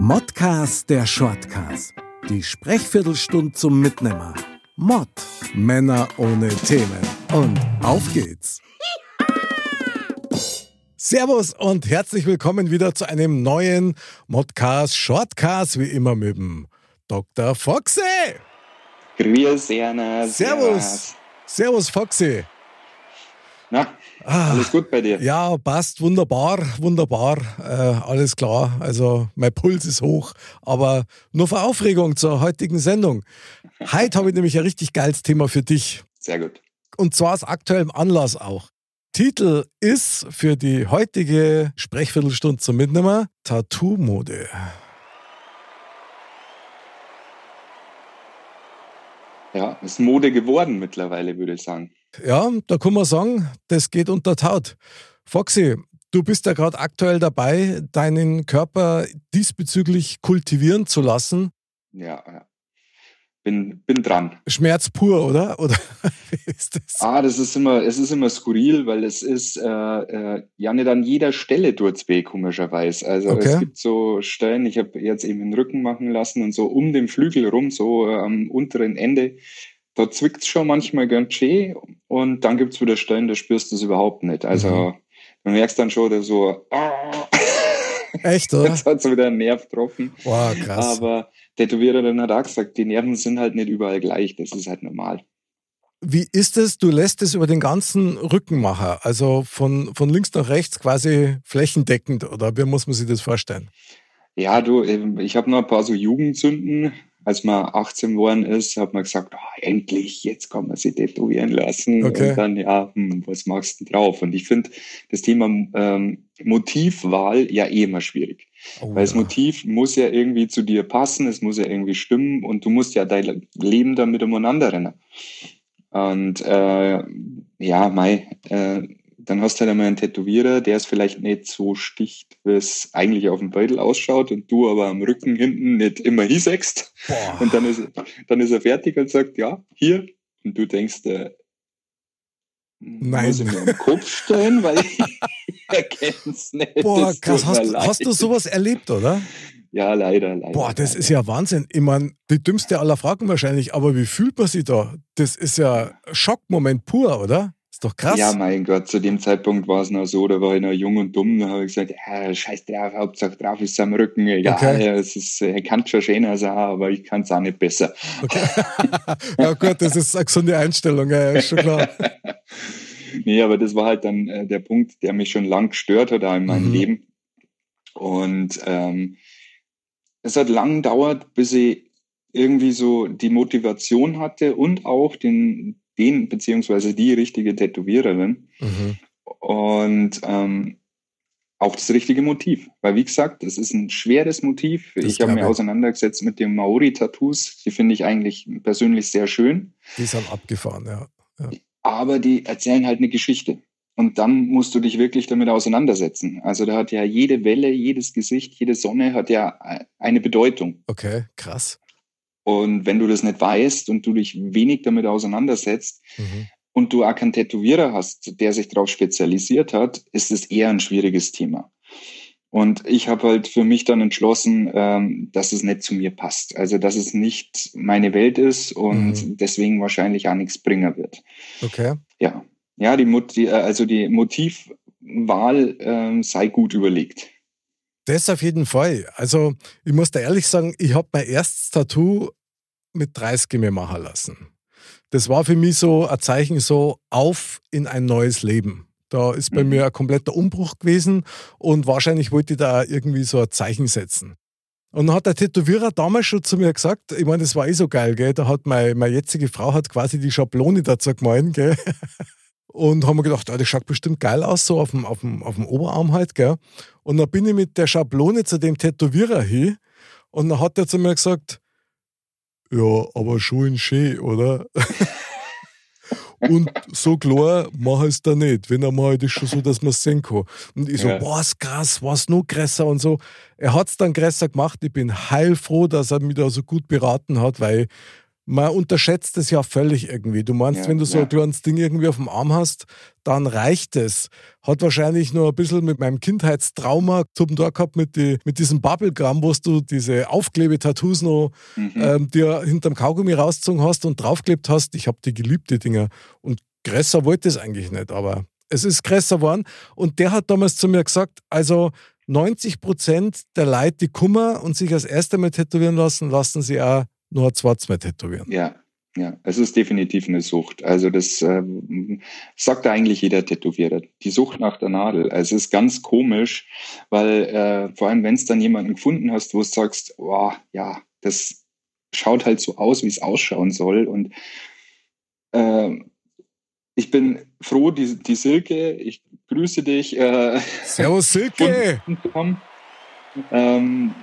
Modcast der Shortcast. Die Sprechviertelstunde zum Mitnehmer. Mod. Männer ohne Themen. Und auf geht's. Servus und herzlich willkommen wieder zu einem neuen Modcast Shortcast, wie immer mit dem Dr. Foxy. Grüß, Erna. Servus. Servus, Foxy. Na, ah, alles gut bei dir? Ja, passt. Wunderbar, wunderbar. Äh, alles klar. Also, mein Puls ist hoch. Aber nur für Aufregung zur heutigen Sendung. Heute habe ich nämlich ein richtig geiles Thema für dich. Sehr gut. Und zwar aus aktuellem Anlass auch. Titel ist für die heutige Sprechviertelstunde zum Mitnehmer Tattoo-Mode. Ja, ist Mode geworden mittlerweile, würde ich sagen. Ja, da kann man sagen, das geht unter Taut. Foxy, du bist ja gerade aktuell dabei, deinen Körper diesbezüglich kultivieren zu lassen. Ja, ja. Bin, bin dran. Schmerz pur, oder? Oder wie ist das? Ah, das ist immer, es ist immer skurril, weil es ist äh, äh, ja nicht an jeder Stelle tut's weh, komischerweise. Also okay. es gibt so Stellen, ich habe jetzt eben den Rücken machen lassen und so um den Flügel rum, so äh, am unteren Ende, da zwickt es schon manchmal ganz schön und dann gibt es wieder Stellen, da spürst du es überhaupt nicht. Also mhm. du merkst dann schon, dass so ah, Echt, oder? Jetzt hat es wieder einen Nerv getroffen. Wow, krass. Aber Tätowierer dann hat auch gesagt, die Nerven sind halt nicht überall gleich, das ist halt normal. Wie ist es? Du lässt es über den ganzen Rücken machen, also von, von links nach rechts quasi flächendeckend, oder wie muss man sich das vorstellen? Ja, du, ich habe noch ein paar so Jugendsünden, als man 18 geworden ist, hat man gesagt, oh, endlich, jetzt kann man sich tätowieren lassen. Okay. Und dann, ja, hm, was machst du drauf? Und ich finde das Thema ähm, Motivwahl ja eh immer schwierig. Oh, Weil das Motiv muss ja irgendwie zu dir passen, es muss ja irgendwie stimmen und du musst ja dein Leben damit umeinander rennen. Und äh, ja, Mai, äh, dann hast du halt einmal einen Tätowierer, der es vielleicht nicht so sticht, wie es eigentlich auf dem Beutel ausschaut und du aber am Rücken hinten nicht immer hisägst. Und dann ist, dann ist er fertig und sagt, ja, hier. Und du denkst, äh, Nein. muss ich mir am Kopf stellen, weil ich erkenne es nicht. Boah, krass, hast, hast du sowas erlebt, oder? Ja, leider, leider. Boah, das leider. ist ja Wahnsinn. Ich meine, die dümmste aller Fragen wahrscheinlich, aber wie fühlt man sich da? Das ist ja Schockmoment pur, oder? Ist doch krass. Ja, mein Gott, zu dem Zeitpunkt war es noch so, da war ich noch jung und dumm, da habe ich gesagt, ja, scheiß drauf, Hauptsache drauf ist am Rücken, egal, okay. es ist, er kann schon schöner sein, aber ich kann es auch nicht besser. Okay. ja gut, das ist eine gesunde Einstellung, ja, ist schon klar. nee, aber das war halt dann äh, der Punkt, der mich schon lang gestört hat in meinem mhm. Leben. Und ähm, es hat lang gedauert, bis ich irgendwie so die Motivation hatte und auch den, den beziehungsweise die richtige Tätowiererin mhm. und ähm, auch das richtige Motiv. Weil wie gesagt, es ist ein schweres Motiv. Das ich habe mich auseinandergesetzt mit den Maori-Tattoos. Die finde ich eigentlich persönlich sehr schön. Die sind abgefahren, ja. ja. Aber die erzählen halt eine Geschichte. Und dann musst du dich wirklich damit auseinandersetzen. Also da hat ja jede Welle, jedes Gesicht, jede Sonne hat ja eine Bedeutung. Okay, krass. Und wenn du das nicht weißt und du dich wenig damit auseinandersetzt mhm. und du auch keinen Tätowierer hast, der sich darauf spezialisiert hat, ist es eher ein schwieriges Thema. Und ich habe halt für mich dann entschlossen, ähm, dass es nicht zu mir passt. Also dass es nicht meine Welt ist und mhm. deswegen wahrscheinlich auch nichts bringen wird. Okay. Ja. Ja, die, Mot die also die Motivwahl äh, sei gut überlegt. Das auf jeden Fall. Also ich muss da ehrlich sagen, ich habe mein erstes Tattoo mit 30 mir machen lassen. Das war für mich so ein Zeichen so auf in ein neues Leben. Da ist bei mhm. mir ein kompletter Umbruch gewesen und wahrscheinlich wollte ich da irgendwie so ein Zeichen setzen. Und dann hat der Tätowierer damals schon zu mir gesagt, ich meine, das war eh so geil, gell? Da hat meine, meine jetzige Frau hat quasi die Schablone dazu gemalt, gell? Und haben wir gedacht, ah, das schaut bestimmt geil aus, so auf dem, auf dem, auf dem Oberarm halt, gell? Und dann bin ich mit der Schablone zu dem Tätowierer hin und dann hat er zu mir gesagt, ja, aber schon schön, oder? Und so klar mach ich es da nicht. Wenn er mal halt ist schon so, dass man es sehen kann. Und ich so, ja. was krass, was noch größer und so. Er hat es dann größer gemacht. Ich bin heilfroh, dass er mich da so gut beraten hat, weil man unterschätzt es ja völlig irgendwie. Du meinst, ja, wenn du so ja. ein kleines Ding irgendwie auf dem Arm hast, dann reicht es. Hat wahrscheinlich nur ein bisschen mit meinem Kindheitstrauma zu tun gehabt, mit, die, mit diesem Bubblegum, wo du diese Aufklebetattoos noch mhm. ähm, dir hinterm Kaugummi rausgezogen hast und draufklebt hast. Ich habe die geliebt, die Dinger. Und größer wollte es eigentlich nicht, aber es ist größer geworden. Und der hat damals zu mir gesagt, also 90 Prozent der Leute, die Kummer und sich als erste Mal tätowieren lassen, lassen sie auch nur zweites Mal tätowieren. Ja, ja, es ist definitiv eine Sucht. Also das ähm, sagt eigentlich jeder Tätowierer. Die Sucht nach der Nadel. Also es ist ganz komisch, weil äh, vor allem, wenn es dann jemanden gefunden hast, wo du sagst, oh, ja, das schaut halt so aus, wie es ausschauen soll. Und äh, ich bin froh, die, die Silke, ich grüße dich. Äh, Servus Silke! Ähm,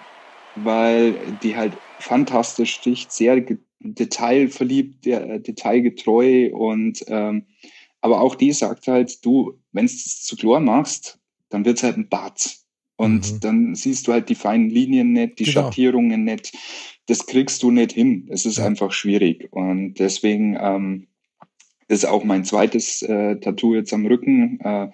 weil die halt fantastisch sticht, sehr detailverliebt, äh, detailgetreu und ähm, aber auch die sagt halt, du, wenn es zu klar machst, dann wird es halt ein Bad. Und mhm. dann siehst du halt die feinen Linien nicht, die genau. Schattierungen nicht. Das kriegst du nicht hin. Es ist ja. einfach schwierig. Und deswegen ähm, ist auch mein zweites äh, Tattoo jetzt am Rücken äh,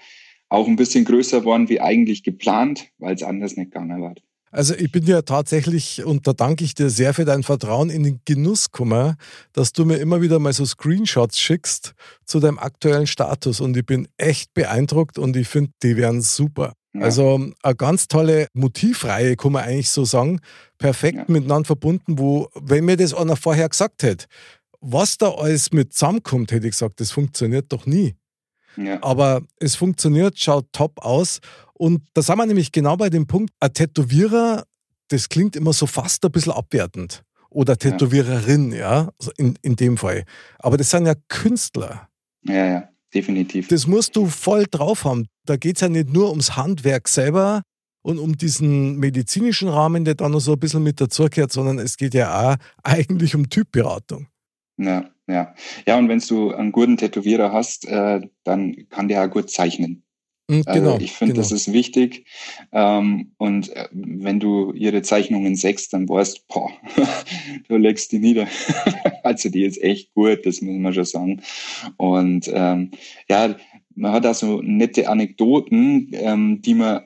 auch ein bisschen größer worden wie eigentlich geplant, weil es anders nicht gegangen war. Also ich bin ja tatsächlich, und da danke ich dir sehr für dein Vertrauen in den Genuss gekommen, dass du mir immer wieder mal so Screenshots schickst zu deinem aktuellen Status. Und ich bin echt beeindruckt und ich finde, die wären super. Ja. Also eine ganz tolle Motivreihe, kann man eigentlich so sagen. Perfekt ja. miteinander verbunden, wo, wenn mir das einer vorher gesagt hätte, was da alles mit zusammenkommt, hätte ich gesagt, das funktioniert doch nie. Ja. Aber es funktioniert, schaut top aus. Und da sind wir nämlich genau bei dem Punkt, ein Tätowierer, das klingt immer so fast ein bisschen abwertend. Oder Tätowiererin, ja, in, in dem Fall. Aber das sind ja Künstler. Ja, ja, definitiv. Das musst du voll drauf haben. Da geht es ja nicht nur ums Handwerk selber und um diesen medizinischen Rahmen, der da noch so ein bisschen mit dazugehört, sondern es geht ja auch eigentlich um Typberatung. Ja, ja. Ja, und wenn du einen guten Tätowierer hast, äh, dann kann der auch gut zeichnen. Mhm, also genau, also ich finde, genau. das ist wichtig. Ähm, und äh, wenn du ihre Zeichnungen sechst, dann weißt boah, du legst die nieder. also die ist echt gut, das muss man schon sagen. Und ähm, ja, man hat da so nette Anekdoten, ähm, die man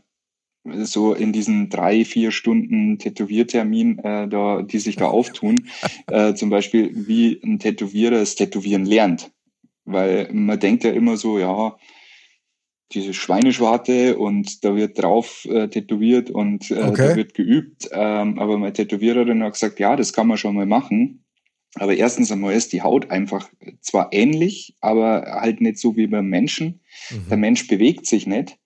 so in diesen drei, vier Stunden Tätowiertermin, äh, da, die sich da auftun, äh, zum Beispiel, wie ein Tätowierer das Tätowieren lernt. Weil man denkt ja immer so, ja, diese Schweineschwarte und da wird drauf äh, tätowiert und äh, okay. da wird geübt. Ähm, aber meine Tätowiererin hat gesagt, ja, das kann man schon mal machen. Aber erstens einmal ist die Haut einfach zwar ähnlich, aber halt nicht so wie beim Menschen. Mhm. Der Mensch bewegt sich nicht.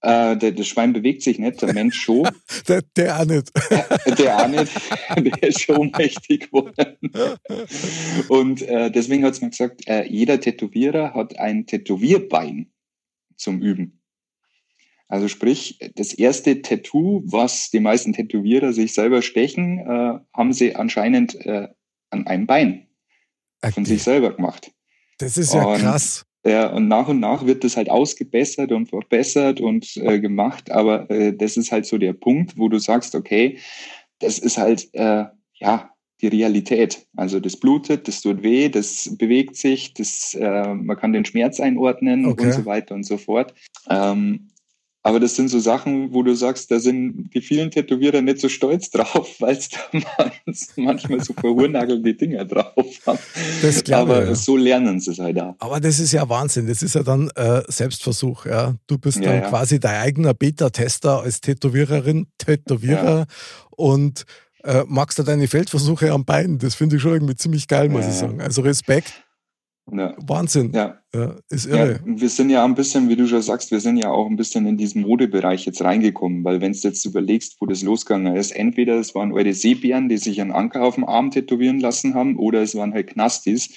Äh, der, das Schwein bewegt sich nicht, der Mensch schon. der, der auch nicht. der auch nicht. Der ist schon mächtig geworden. Und äh, deswegen hat es mir gesagt, äh, jeder Tätowierer hat ein Tätowierbein zum Üben. Also sprich, das erste Tattoo, was die meisten Tätowierer sich selber stechen, äh, haben sie anscheinend äh, an einem Bein okay. von sich selber gemacht. Das ist ja und, krass. Ja, und nach und nach wird das halt ausgebessert und verbessert und äh, gemacht, aber äh, das ist halt so der Punkt, wo du sagst, okay, das ist halt, äh, ja, die Realität. Also das blutet, das tut weh, das bewegt sich, das, äh, man kann den Schmerz einordnen okay. und so weiter und so fort. Ähm, aber das sind so Sachen, wo du sagst, da sind die vielen Tätowierer nicht so stolz drauf, weil es da manchmal so verhurnagelte Dinger drauf haben. Das glaube Aber ja. so lernen sie es halt auch. Aber das ist ja Wahnsinn. Das ist ja dann äh, Selbstversuch. Ja? Du bist ja, dann ja. quasi dein eigener Beta-Tester als Tätowiererin, Tätowierer und äh, magst du deine Feldversuche am Bein. Das finde ich schon irgendwie ziemlich geil, muss ich sagen. Also Respekt. Ja. Wahnsinn. Ja. ja. Ist irre. Ja, wir sind ja ein bisschen, wie du schon sagst, wir sind ja auch ein bisschen in diesen Modebereich jetzt reingekommen, weil wenn du jetzt überlegst, wo das losgegangen ist, entweder es waren eure Seebären, die sich einen Anker auf dem Arm tätowieren lassen haben, oder es waren halt Knastis.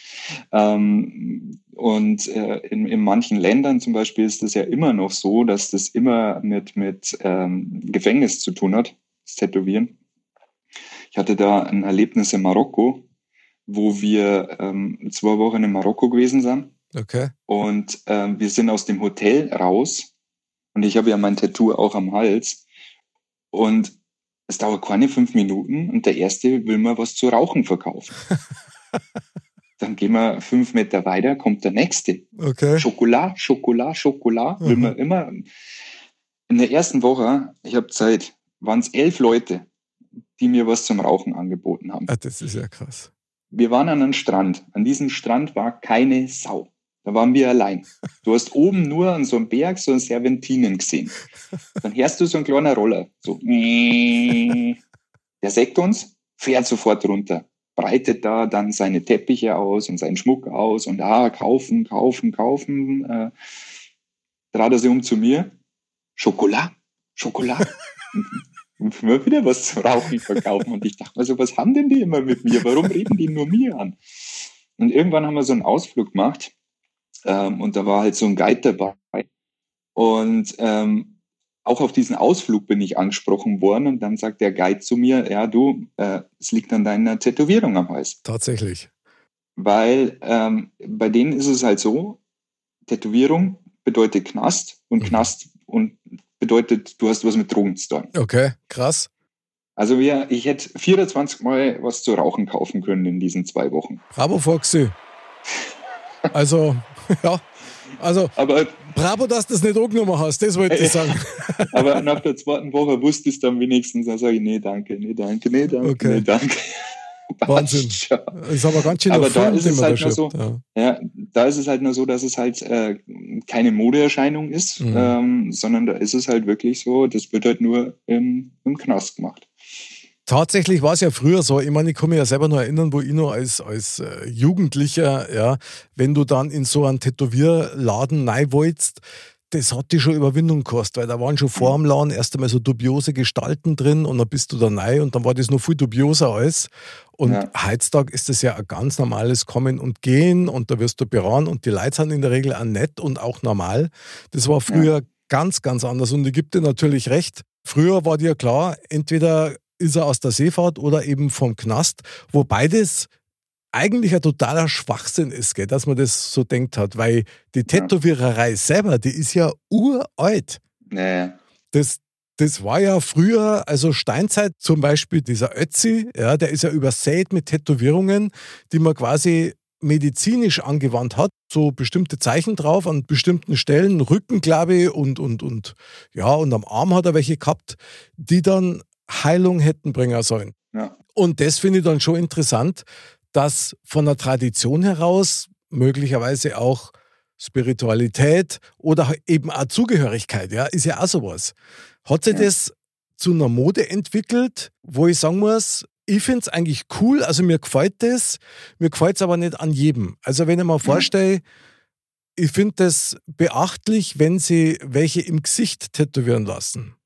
Ähm, und äh, in, in manchen Ländern zum Beispiel ist das ja immer noch so, dass das immer mit, mit ähm, Gefängnis zu tun hat, das Tätowieren. Ich hatte da ein Erlebnis in Marokko, wo wir ähm, zwei Wochen in Marokko gewesen sind. Okay. Und ähm, wir sind aus dem Hotel raus und ich habe ja mein Tattoo auch am Hals. Und es dauert keine fünf Minuten und der erste will mir was zu rauchen verkaufen. Dann gehen wir fünf Meter weiter, kommt der nächste. Okay. Schokolade, Schokolade, Schokolade. Mhm. Will man immer. In der ersten Woche, ich habe Zeit, waren es elf Leute, die mir was zum Rauchen angeboten haben. Ach, das ist ja krass. Wir waren an einem Strand. An diesem Strand war keine Sau. Da waren wir allein. Du hast oben nur an so einem Berg so ein Serventinen gesehen. Dann hörst du so ein kleiner Roller. So. Der sägt uns, fährt sofort runter, breitet da dann seine Teppiche aus und seinen Schmuck aus und ah, kaufen, kaufen, kaufen. Äh, trat er sich um zu mir. Schokolade, Schokolade. und immer wieder was zu rauchen verkaufen. Und ich dachte mir so, was haben denn die immer mit mir? Warum reden die nur mir an? Und irgendwann haben wir so einen Ausflug gemacht ähm, und da war halt so ein Guide dabei. Und ähm, auch auf diesen Ausflug bin ich angesprochen worden und dann sagt der Guide zu mir, ja du, äh, es liegt an deiner Tätowierung am Hals. Tatsächlich. Weil ähm, bei denen ist es halt so, Tätowierung bedeutet Knast und mhm. Knast und bedeutet, du hast was mit Drogen zu tun. Okay, krass. Also wir, ich hätte 24 Mal was zu rauchen kaufen können in diesen zwei Wochen. Bravo, Foxy. Also, ja. Also, aber, bravo, dass du das nicht angenommen hast, das wollte ich sagen. aber nach der zweiten Woche wusste ich es dann wenigstens, dann sage ich, nee, danke, nee, danke, nee, danke, okay. nee, danke. Wahnsinn. Das ist aber ganz schön Aber da ist es halt nur so, ja. ja. da ist es halt nur so, dass es halt äh, keine Modeerscheinung ist, mhm. ähm, sondern da ist es halt wirklich so, das wird halt nur im, im Knast gemacht. Tatsächlich war es ja früher so, ich meine, ich kann mich ja selber noch erinnern, wo ich noch als, als äh, Jugendlicher, ja, wenn du dann in so einen Tätowierladen rein wolltest, das hat die schon Überwindung gekostet, weil da waren schon vor dem Laden erst einmal so dubiose Gestalten drin und dann bist du da rein und dann war das noch viel dubioser alles. Und ja. heutzutage ist das ja ein ganz normales Kommen und Gehen und da wirst du beraten und die Leute sind in der Regel auch nett und auch normal. Das war früher ja. ganz, ganz anders und ich gebe dir natürlich recht. Früher war dir klar, entweder ist er aus der Seefahrt oder eben vom Knast, wo beides eigentlich ein totaler Schwachsinn ist, gell, dass man das so denkt hat, weil die Tätowiererei selber, die ist ja uralt. Nee. Das, das war ja früher, also Steinzeit zum Beispiel, dieser Ötzi, ja, der ist ja übersät mit Tätowierungen, die man quasi medizinisch angewandt hat, so bestimmte Zeichen drauf an bestimmten Stellen, Rücken, glaube ich, und, und, und ja, und am Arm hat er welche gehabt, die dann Heilung hätten bringen sollen. Ja. Und das finde ich dann schon interessant, dass von der Tradition heraus möglicherweise auch Spiritualität oder eben auch Zugehörigkeit, ja, ist ja auch sowas. Hat sich ja. das zu einer Mode entwickelt, wo ich sagen muss, ich finde es eigentlich cool, also mir gefällt das, mir gefällt es aber nicht an jedem. Also wenn ich mir mhm. vorstelle, ich finde das beachtlich, wenn sie welche im Gesicht tätowieren lassen.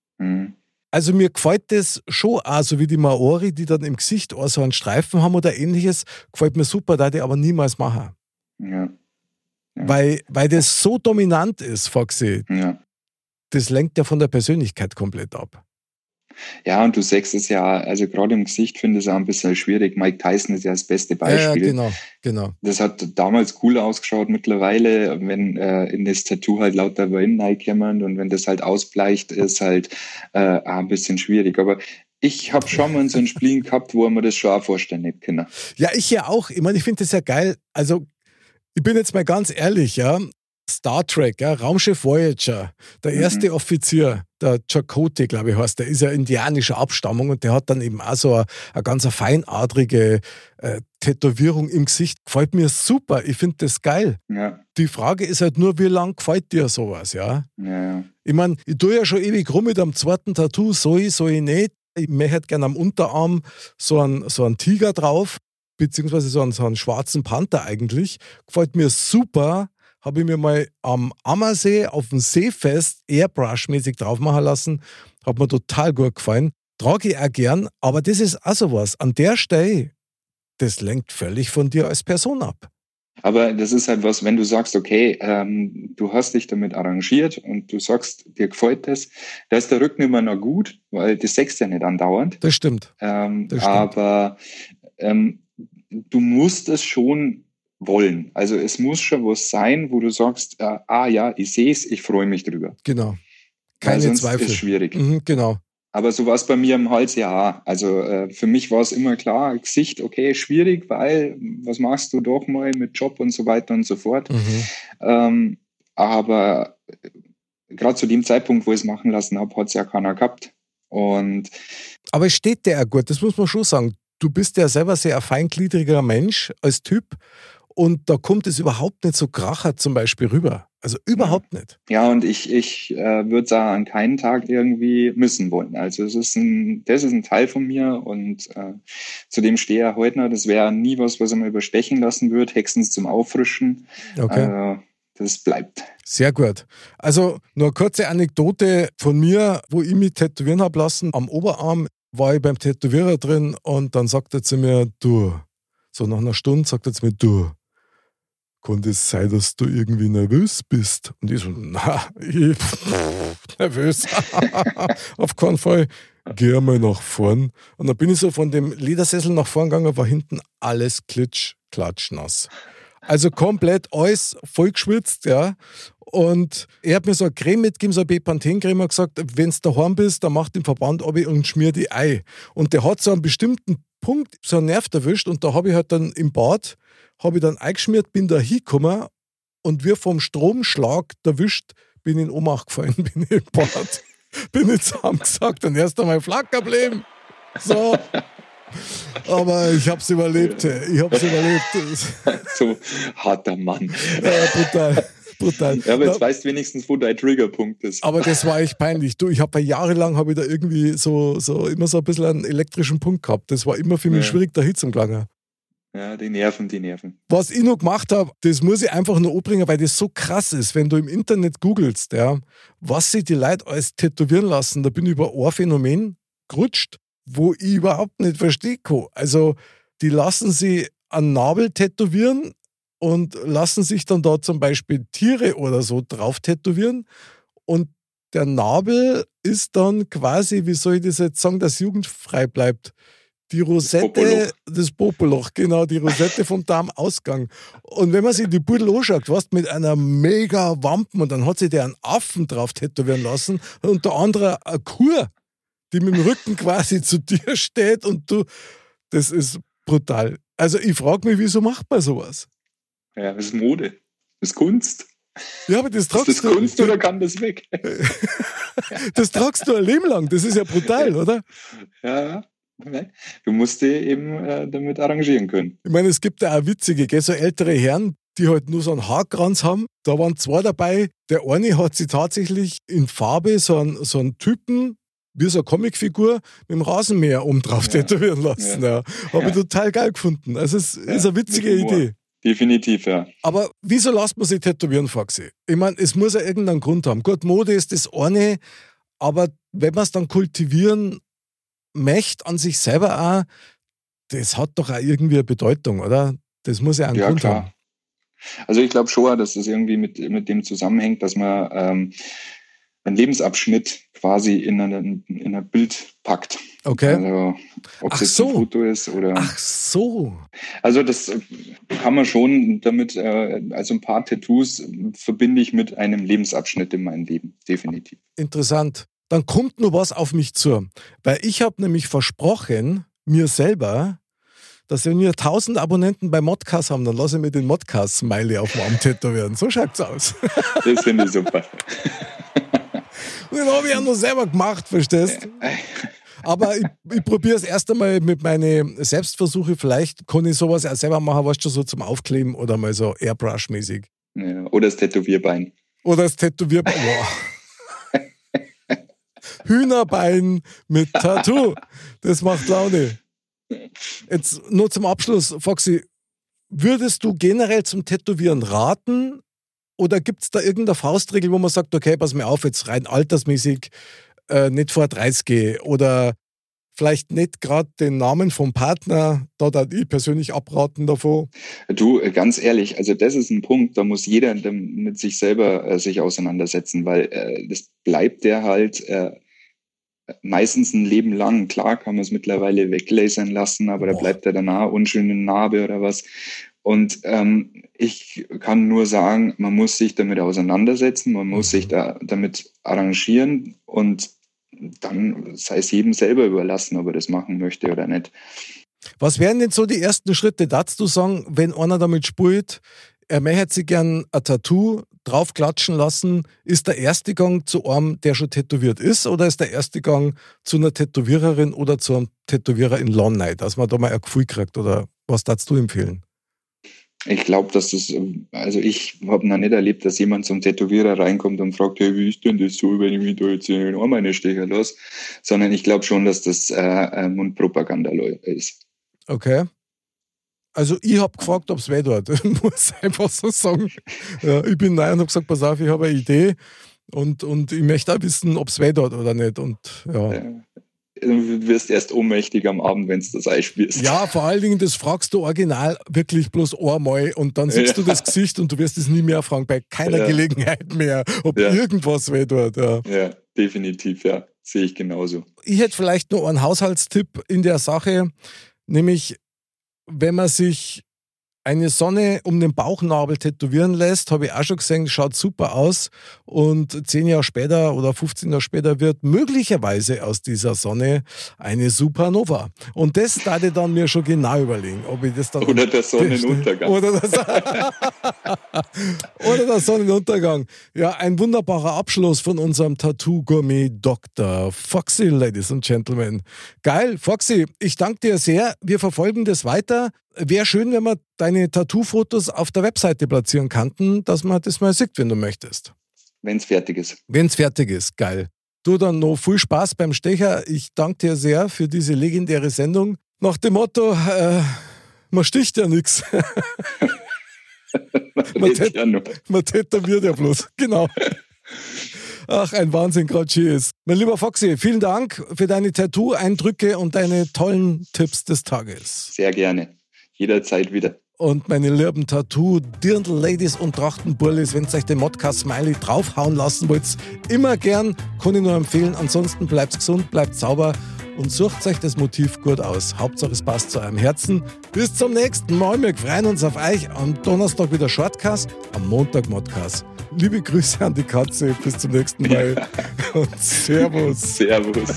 Also mir gefällt das schon auch, so wie die Maori, die dann im Gesicht auch so einen Streifen haben oder ähnliches, gefällt mir super, da die aber niemals machen. Ja. ja. Weil, weil das so dominant ist, Foxy. Ja. Das lenkt ja von der Persönlichkeit komplett ab. Ja, und du sagst es ja, also gerade im Gesicht finde ich es auch ein bisschen schwierig. Mike Tyson ist ja das beste Beispiel. Ja, genau, genau. Das hat damals cool ausgeschaut. Mittlerweile, wenn äh, in das Tattoo halt lauter Wellen reinkommen und wenn das halt ausbleicht, ist halt äh, ein bisschen schwierig. Aber ich habe schon mal so ein Spiel gehabt, wo man das schon auch vorstellen hätte können. Ja, ich ja auch. Ich meine, ich finde das ja geil. Also, ich bin jetzt mal ganz ehrlich, ja. Star Trek, ja, Raumschiff Voyager, der erste mhm. Offizier, der Chakotay, glaube ich, heißt, der ist ja indianischer Abstammung und der hat dann eben auch so eine, eine ganz feinadrige äh, Tätowierung im Gesicht. Gefällt mir super, ich finde das geil. Ja. Die Frage ist halt nur, wie lang gefällt dir sowas, ja? ja, ja. Ich meine, ich tue ja schon ewig rum mit einem zweiten Tattoo, soll ich, soll ich nicht. Ich möchte halt gerne am Unterarm so einen, so einen Tiger drauf, beziehungsweise so einen, so einen schwarzen Panther eigentlich. Gefällt mir super habe ich mir mal am Ammersee auf dem Seefest Airbrush-mäßig drauf machen lassen. Hat mir total gut gefallen. Trage ich auch gern, aber das ist auch sowas. An der Stelle, das lenkt völlig von dir als Person ab. Aber das ist halt was, wenn du sagst, okay, ähm, du hast dich damit arrangiert und du sagst, dir gefällt das, da ist der Rücken immer noch gut, weil das sechst ja nicht andauernd. Das stimmt. Ähm, das stimmt. Aber ähm, du musst es schon wollen. Also es muss schon was sein, wo du sagst, äh, ah ja, ich sehe es, ich freue mich drüber. Genau. Keine Weil Zweifel. Ist schwierig. Mhm, genau. Aber so war es bei mir im Hals, ja. Also äh, für mich war es immer klar, Gesicht, okay, schwierig, weil was machst du doch mal mit Job und so weiter und so fort. Mhm. Ähm, aber äh, gerade zu dem Zeitpunkt, wo ich es machen lassen habe, hat es ja keiner gehabt. Und aber es steht dir ja gut, das muss man schon sagen. Du bist ja selber sehr ein feingliedriger Mensch als Typ und da kommt es überhaupt nicht so kracher zum Beispiel rüber. Also überhaupt nicht. Ja, und ich, ich äh, würde es an keinen Tag irgendwie missen wollen. Also es ist ein, das ist ein Teil von mir und äh, zu dem stehe ich heute noch. Das wäre nie was, was ich mal überstechen lassen würde, Hexens zum Auffrischen. Okay. Äh, das bleibt. Sehr gut. Also nur eine kurze Anekdote von mir, wo ich mich tätowieren habe lassen. Am Oberarm war ich beim Tätowierer drin und dann sagt er zu mir, du, so nach einer Stunde sagt er zu mir, du, konnte es sein, dass du irgendwie nervös bist? Und ich so, na, ich, nervös. Auf keinen Fall. Geh mal nach vorn. Und dann bin ich so von dem Ledersessel nach vorn gegangen, war hinten alles klitsch, klatschnass. Also komplett alles vollgeschwitzt, ja. Und er hat mir so eine Creme mitgegeben, so eine Bepanthen-Creme, und gesagt, wenn du daheim bist, dann mach den Verband ab und schmier die Ei. Und der hat so einen bestimmten Punkt, so einen Nerv erwischt und da habe ich halt dann im Bad habe ich dann eingeschmiert, bin da hingekommen und wie vom Stromschlag erwischt, bin in Ohnmacht gefallen, bin im Bad, bin ich zusammengesagt und erst einmal Flacker bleiben. So. Aber ich hab's überlebt. Ich hab's überlebt. so harter Mann. Ja, brutal. Brutal. Ja, aber jetzt ja, weißt du wenigstens, wo dein Triggerpunkt ist. Aber das war echt peinlich. Du, ich habe jahrelang habe ich da irgendwie so, so immer so ein bisschen einen elektrischen Punkt gehabt. Das war immer für mich ja. schwierig, da hinzugelangen. Ja, die Nerven, die Nerven. Was ich noch gemacht habe, das muss ich einfach nur anbringen, weil das so krass ist, wenn du im Internet googelst, ja, was sich die Leute alles tätowieren lassen. Da bin ich über ein Phänomen gerutscht, wo ich überhaupt nicht verstehe. Also, die lassen sich einen Nabel tätowieren und lassen sich dann da zum Beispiel Tiere oder so drauf tätowieren. Und der Nabel ist dann quasi, wie soll ich das jetzt sagen, dass jugendfrei bleibt die Rosette, das Popoloch, genau, die Rosette vom Darmausgang. Und wenn man sich die Pudel anschaut, was mit einer mega Wampen und dann hat sie der einen Affen drauf tätowieren lassen und unter anderem eine Kur, die mit dem Rücken quasi zu dir steht und du, das ist brutal. Also ich frage mich, wieso macht man sowas? Ja, das ist Mode, das ist Kunst. Ja, aber das tragst ist das Kunst du, oder kann das weg? das tragst du ein Leben lang, das ist ja brutal, oder? Ja, Du musst dich eben äh, damit arrangieren können. Ich meine, es gibt ja auch witzige, gell, so ältere Herren, die halt nur so einen Haarkranz haben. Da waren zwei dabei. Der eine hat sie tatsächlich in Farbe so einen, so einen Typen, wie so eine Comicfigur, mit dem Rasenmäher oben drauf ja. tätowieren lassen. Ja. ja. Habe ja. ich total geil gefunden. Also es ist eine witzige Idee. Definitiv, ja. Aber wieso lässt man sich tätowieren, Faxi? Ich meine, es muss ja irgendeinen Grund haben. Gut, Mode ist das eine, aber wenn man es dann kultivieren möchte an sich selber auch, das hat doch auch irgendwie eine Bedeutung, oder? Das muss ja einen ja, Grund klar. haben. Also ich glaube schon, dass das irgendwie mit, mit dem zusammenhängt, dass man ähm, einen Lebensabschnitt quasi in, ein in ein Bild packt. Okay. Also, ob es so. ein Foto ist oder. Ach so. Also das kann man schon damit, äh, also ein paar Tattoos verbinde ich mit einem Lebensabschnitt in meinem Leben, definitiv. Interessant dann kommt nur was auf mich zu. Weil ich habe nämlich versprochen, mir selber, dass wenn wir 1000 Abonnenten bei Modcast haben, dann lasse ich mir den Modcast-Smiley auf dem Arm tätowieren. So schaut's aus. Das finde ich super. Den habe ich ja nur selber gemacht, verstehst du? Aber ich, ich probiere es erst einmal mit meinen Selbstversuchen. Vielleicht kann ich sowas auch selber machen, was schon so zum Aufkleben oder mal so Airbrush-mäßig. Ja, oder das Tätowierbein. Oder das Tätowierbein. Wow. Hühnerbein mit Tattoo. Das macht Laune. Jetzt nur zum Abschluss, Foxy. Würdest du generell zum Tätowieren raten? Oder gibt es da irgendeine Faustregel, wo man sagt, okay, pass mir auf, jetzt rein altersmäßig äh, nicht vor 30 oder vielleicht nicht gerade den Namen vom Partner, da darf ich persönlich abraten davon. Du, ganz ehrlich, also das ist ein Punkt, da muss jeder mit sich selber äh, sich auseinandersetzen, weil äh, das bleibt der halt äh, meistens ein Leben lang. Klar kann man es mittlerweile weglasern lassen, aber Boah. da bleibt ja danach unschöne Narbe oder was. Und ähm, ich kann nur sagen, man muss sich damit auseinandersetzen, man muss sich mhm. da damit arrangieren und dann sei es jedem selber überlassen, ob er das machen möchte oder nicht. Was wären denn so die ersten Schritte? Darfst du sagen, wenn einer damit spielt, er möchte sich gern ein Tattoo draufklatschen lassen, ist der erste Gang zu einem, der schon tätowiert ist, oder ist der erste Gang zu einer Tätowiererin oder zu einem Tätowierer in London, dass man da mal ein Gefühl kriegt? Oder was darfst du empfehlen? Ich glaube, dass das, also ich habe noch nicht erlebt, dass jemand zum Tätowierer reinkommt und fragt, hey, wie ist denn das so, wenn ich mich da jetzt in den Arm eine Stecher lasse? Sondern ich glaube schon, dass das äh, äh Mundpropaganda ist. Okay. Also ich habe gefragt, ob es weh tut. Ich muss einfach so sagen. Ja, ich bin neu und habe gesagt, pass auf, ich habe eine Idee und, und ich möchte auch wissen, ob es weh tut oder nicht. Und ja. ja. Du wirst erst ohnmächtig am Abend, wenn du das Ei spürst. Ja, vor allen Dingen, das fragst du original wirklich bloß einmal und dann siehst ja. du das Gesicht und du wirst es nie mehr fragen, bei keiner ja. Gelegenheit mehr, ob irgendwas weh tut. Ja. definitiv, ja. Sehe ich genauso. Ich hätte vielleicht noch einen Haushaltstipp in der Sache, nämlich wenn man sich eine Sonne um den Bauchnabel tätowieren lässt, habe ich auch schon gesehen, schaut super aus. Und zehn Jahre später oder 15 Jahre später wird möglicherweise aus dieser Sonne eine Supernova. Und das darf ich dann mir schon genau überlegen, ob ich das dann. Oder der Sonnenuntergang. Oder, das, oder der Sonnenuntergang. Ja, ein wunderbarer Abschluss von unserem Tattoo-Gourmet Dr. Foxy, Ladies and Gentlemen. Geil, Foxy, ich danke dir sehr. Wir verfolgen das weiter. Wäre schön, wenn wir deine Tattoo-Fotos auf der Webseite platzieren könnten, dass man das mal sieht, wenn du möchtest. Wenn es fertig ist. Wenn es fertig ist, geil. Du dann noch viel Spaß beim Stecher. Ich danke dir sehr für diese legendäre Sendung. Nach dem Motto, äh, man sticht ja nichts. man, tät, ja man tätowiert ja bloß. Genau. Ach, ein Wahnsinn, gerade Cheers. Mein lieber Foxy, vielen Dank für deine Tattoo-Eindrücke und deine tollen Tipps des Tages. Sehr gerne jederzeit wieder. Und meine lieben Tattoo, Dirndl Ladies und Trachtenburlis, wenn ihr euch den Modcast Smiley draufhauen lassen wollt, immer gern, kann ich nur empfehlen. Ansonsten bleibt gesund, bleibt sauber und sucht euch das Motiv gut aus. Hauptsache es passt zu eurem Herzen. Bis zum nächsten Mal. Wir freuen uns auf euch. Am Donnerstag wieder Shortcast, am Montag Modcast. Liebe Grüße an die Katze. Bis zum nächsten Mal. Ja. Und Servus. Servus.